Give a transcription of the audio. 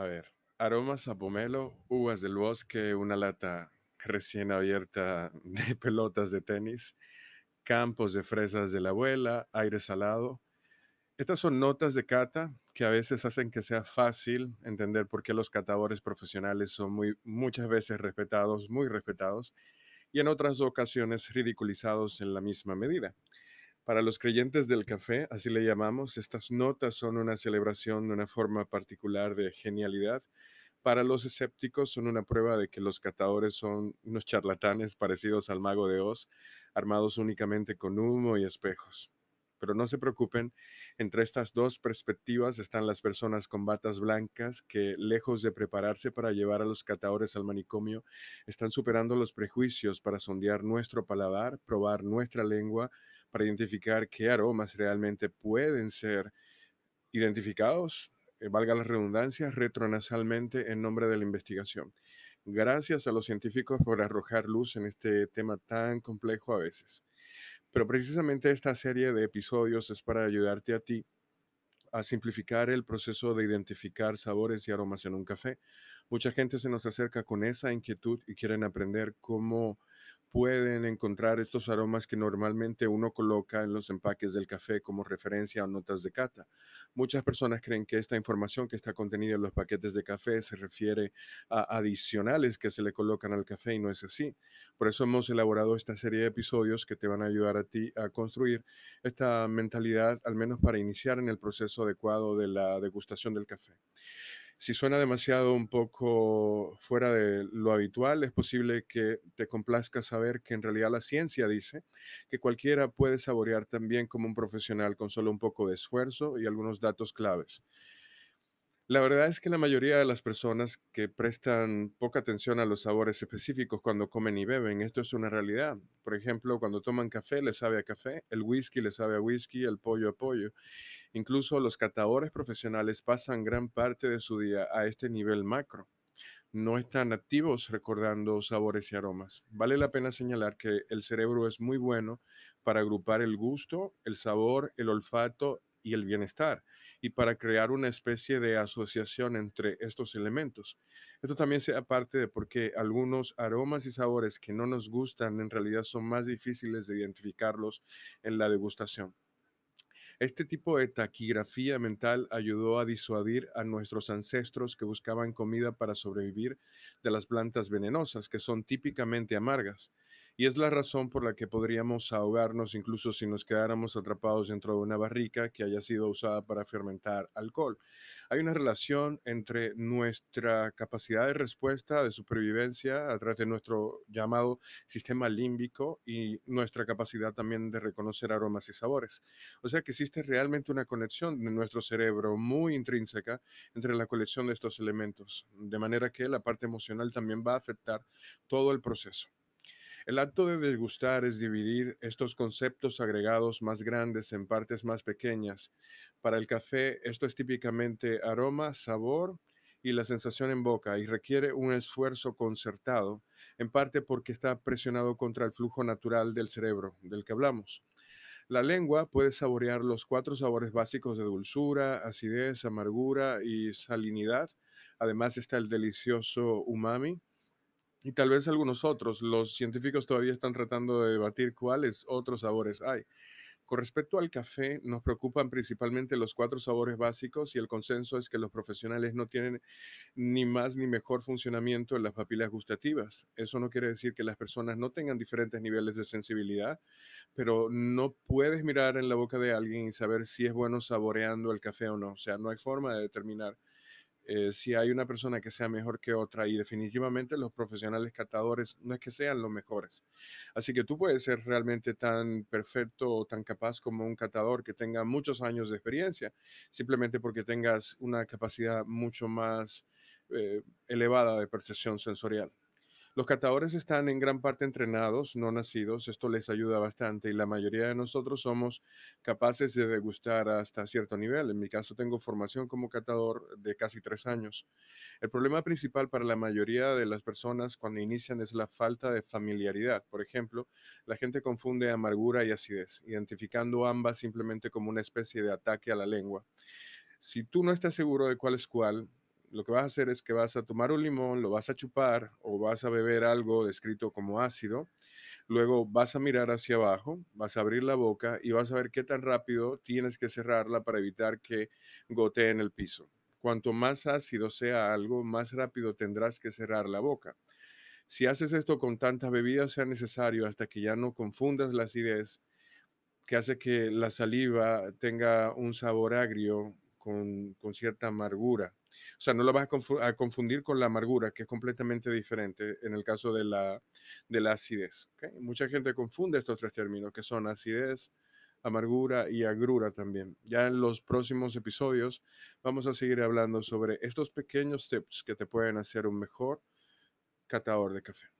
A ver, aromas a pomelo, uvas del bosque, una lata recién abierta de pelotas de tenis, campos de fresas de la abuela, aire salado. Estas son notas de cata que a veces hacen que sea fácil entender por qué los catadores profesionales son muy, muchas veces respetados, muy respetados, y en otras ocasiones ridiculizados en la misma medida. Para los creyentes del café, así le llamamos, estas notas son una celebración de una forma particular de genialidad. Para los escépticos son una prueba de que los catadores son unos charlatanes parecidos al mago de Oz, armados únicamente con humo y espejos. Pero no se preocupen, entre estas dos perspectivas están las personas con batas blancas que, lejos de prepararse para llevar a los catadores al manicomio, están superando los prejuicios para sondear nuestro paladar, probar nuestra lengua, para identificar qué aromas realmente pueden ser identificados, eh, valga la redundancia, retronasalmente en nombre de la investigación. Gracias a los científicos por arrojar luz en este tema tan complejo a veces. Pero precisamente esta serie de episodios es para ayudarte a ti a simplificar el proceso de identificar sabores y aromas en un café. Mucha gente se nos acerca con esa inquietud y quieren aprender cómo pueden encontrar estos aromas que normalmente uno coloca en los empaques del café como referencia o notas de cata. Muchas personas creen que esta información que está contenida en los paquetes de café se refiere a adicionales que se le colocan al café y no es así. Por eso hemos elaborado esta serie de episodios que te van a ayudar a ti a construir esta mentalidad, al menos para iniciar en el proceso adecuado de la degustación del café. Si suena demasiado un poco fuera de lo habitual, es posible que te complazca saber que en realidad la ciencia dice que cualquiera puede saborear también como un profesional con solo un poco de esfuerzo y algunos datos claves. La verdad es que la mayoría de las personas que prestan poca atención a los sabores específicos cuando comen y beben, esto es una realidad. Por ejemplo, cuando toman café les sabe a café, el whisky les sabe a whisky, el pollo a pollo. Incluso los catadores profesionales pasan gran parte de su día a este nivel macro. No están activos recordando sabores y aromas. Vale la pena señalar que el cerebro es muy bueno para agrupar el gusto, el sabor, el olfato y el bienestar y para crear una especie de asociación entre estos elementos. Esto también sea parte de por qué algunos aromas y sabores que no nos gustan en realidad son más difíciles de identificarlos en la degustación. Este tipo de taquigrafía mental ayudó a disuadir a nuestros ancestros que buscaban comida para sobrevivir de las plantas venenosas, que son típicamente amargas y es la razón por la que podríamos ahogarnos incluso si nos quedáramos atrapados dentro de una barrica que haya sido usada para fermentar alcohol. Hay una relación entre nuestra capacidad de respuesta, de supervivencia a través de nuestro llamado sistema límbico y nuestra capacidad también de reconocer aromas y sabores. O sea que existe realmente una conexión de nuestro cerebro muy intrínseca entre la colección de estos elementos, de manera que la parte emocional también va a afectar todo el proceso. El acto de degustar es dividir estos conceptos agregados más grandes en partes más pequeñas. Para el café, esto es típicamente aroma, sabor y la sensación en boca y requiere un esfuerzo concertado, en parte porque está presionado contra el flujo natural del cerebro del que hablamos. La lengua puede saborear los cuatro sabores básicos de dulzura, acidez, amargura y salinidad. Además está el delicioso umami, y tal vez algunos otros. Los científicos todavía están tratando de debatir cuáles otros sabores hay. Con respecto al café, nos preocupan principalmente los cuatro sabores básicos y el consenso es que los profesionales no tienen ni más ni mejor funcionamiento en las papilas gustativas. Eso no quiere decir que las personas no tengan diferentes niveles de sensibilidad, pero no puedes mirar en la boca de alguien y saber si es bueno saboreando el café o no. O sea, no hay forma de determinar eh, si hay una persona que sea mejor que otra y definitivamente los profesionales catadores no es que sean los mejores. Así que tú puedes ser realmente tan perfecto o tan capaz como un catador que tenga muchos años de experiencia, simplemente porque tengas una capacidad mucho más eh, elevada de percepción sensorial. Los catadores están en gran parte entrenados, no nacidos, esto les ayuda bastante y la mayoría de nosotros somos capaces de degustar hasta cierto nivel. En mi caso tengo formación como catador de casi tres años. El problema principal para la mayoría de las personas cuando inician es la falta de familiaridad. Por ejemplo, la gente confunde amargura y acidez, identificando ambas simplemente como una especie de ataque a la lengua. Si tú no estás seguro de cuál es cuál, lo que vas a hacer es que vas a tomar un limón, lo vas a chupar o vas a beber algo descrito como ácido. Luego vas a mirar hacia abajo, vas a abrir la boca y vas a ver qué tan rápido tienes que cerrarla para evitar que gotee en el piso. Cuanto más ácido sea algo, más rápido tendrás que cerrar la boca. Si haces esto con tantas bebidas sea necesario hasta que ya no confundas la acidez, que hace que la saliva tenga un sabor agrio con, cierta amargura. O sea, no lo vas a, confundir con la amargura, que es completamente diferente en el caso de la, de la acidez. Mucha gente confunde estos tres términos, que son acidez, amargura y agrura también. Ya en los próximos episodios vamos a seguir hablando sobre estos pequeños tips que te pueden hacer un mejor catador de café.